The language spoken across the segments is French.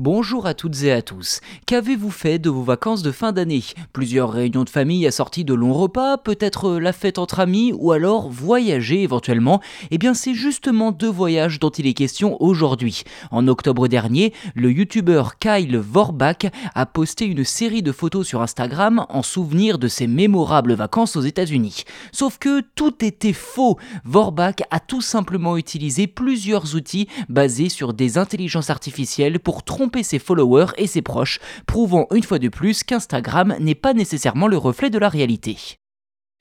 Bonjour à toutes et à tous. Qu'avez-vous fait de vos vacances de fin d'année? Plusieurs réunions de famille assorties de longs repas, peut-être la fête entre amis ou alors voyager éventuellement Eh bien c'est justement de voyages dont il est question aujourd'hui. En octobre dernier, le youtubeur Kyle Vorbach a posté une série de photos sur Instagram en souvenir de ses mémorables vacances aux États-Unis. Sauf que tout était faux. Vorbach a tout simplement utilisé plusieurs outils basés sur des intelligences artificielles pour tromper ses followers et ses proches, prouvant une fois de plus qu'Instagram n'est pas nécessairement le reflet de la réalité.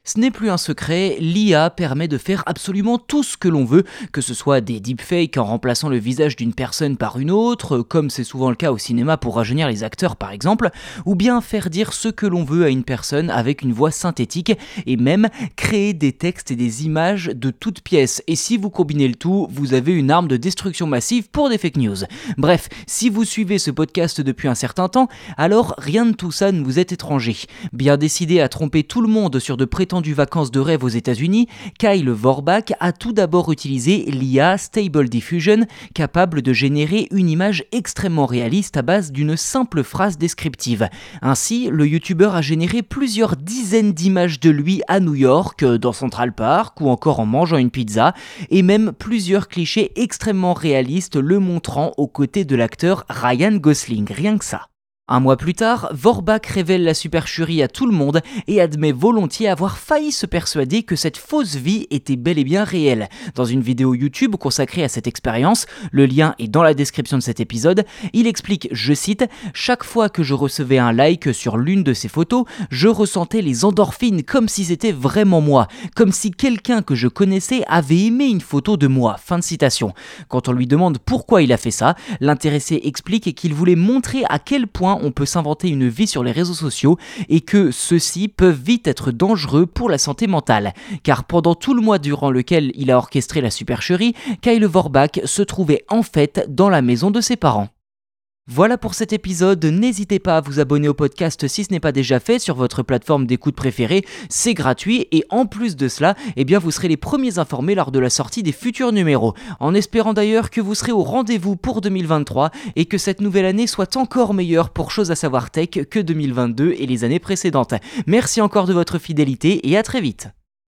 Ce n'est plus un secret, l'IA permet de faire absolument tout ce que l'on veut, que ce soit des deepfakes en remplaçant le visage d'une personne par une autre, comme c'est souvent le cas au cinéma pour rajeunir les acteurs par exemple, ou bien faire dire ce que l'on veut à une personne avec une voix synthétique, et même créer des textes et des images de toutes pièces. Et si vous combinez le tout, vous avez une arme de destruction massive pour des fake news. Bref, si vous suivez ce podcast depuis un certain temps, alors rien de tout ça ne vous est étranger. Bien décidé à tromper tout le monde sur de prétendus du vacances de rêve aux États-Unis, Kyle Vorbach a tout d'abord utilisé l'IA Stable Diffusion, capable de générer une image extrêmement réaliste à base d'une simple phrase descriptive. Ainsi, le youtubeur a généré plusieurs dizaines d'images de lui à New York, dans Central Park ou encore en mangeant une pizza, et même plusieurs clichés extrêmement réalistes le montrant aux côtés de l'acteur Ryan Gosling, rien que ça. Un mois plus tard, Vorbach révèle la supercherie à tout le monde et admet volontiers avoir failli se persuader que cette fausse vie était bel et bien réelle. Dans une vidéo YouTube consacrée à cette expérience, le lien est dans la description de cet épisode, il explique, je cite, Chaque fois que je recevais un like sur l'une de ces photos, je ressentais les endorphines comme si c'était vraiment moi, comme si quelqu'un que je connaissais avait aimé une photo de moi. Fin de citation. Quand on lui demande pourquoi il a fait ça, l'intéressé explique qu'il voulait montrer à quel on peut s'inventer une vie sur les réseaux sociaux et que ceux-ci peuvent vite être dangereux pour la santé mentale. Car pendant tout le mois durant lequel il a orchestré la supercherie, Kyle Vorbach se trouvait en fait dans la maison de ses parents. Voilà pour cet épisode, n'hésitez pas à vous abonner au podcast si ce n'est pas déjà fait sur votre plateforme d'écoute préférée, c'est gratuit et en plus de cela, eh bien vous serez les premiers informés lors de la sortie des futurs numéros, en espérant d'ailleurs que vous serez au rendez-vous pour 2023 et que cette nouvelle année soit encore meilleure pour Chose à savoir tech que 2022 et les années précédentes. Merci encore de votre fidélité et à très vite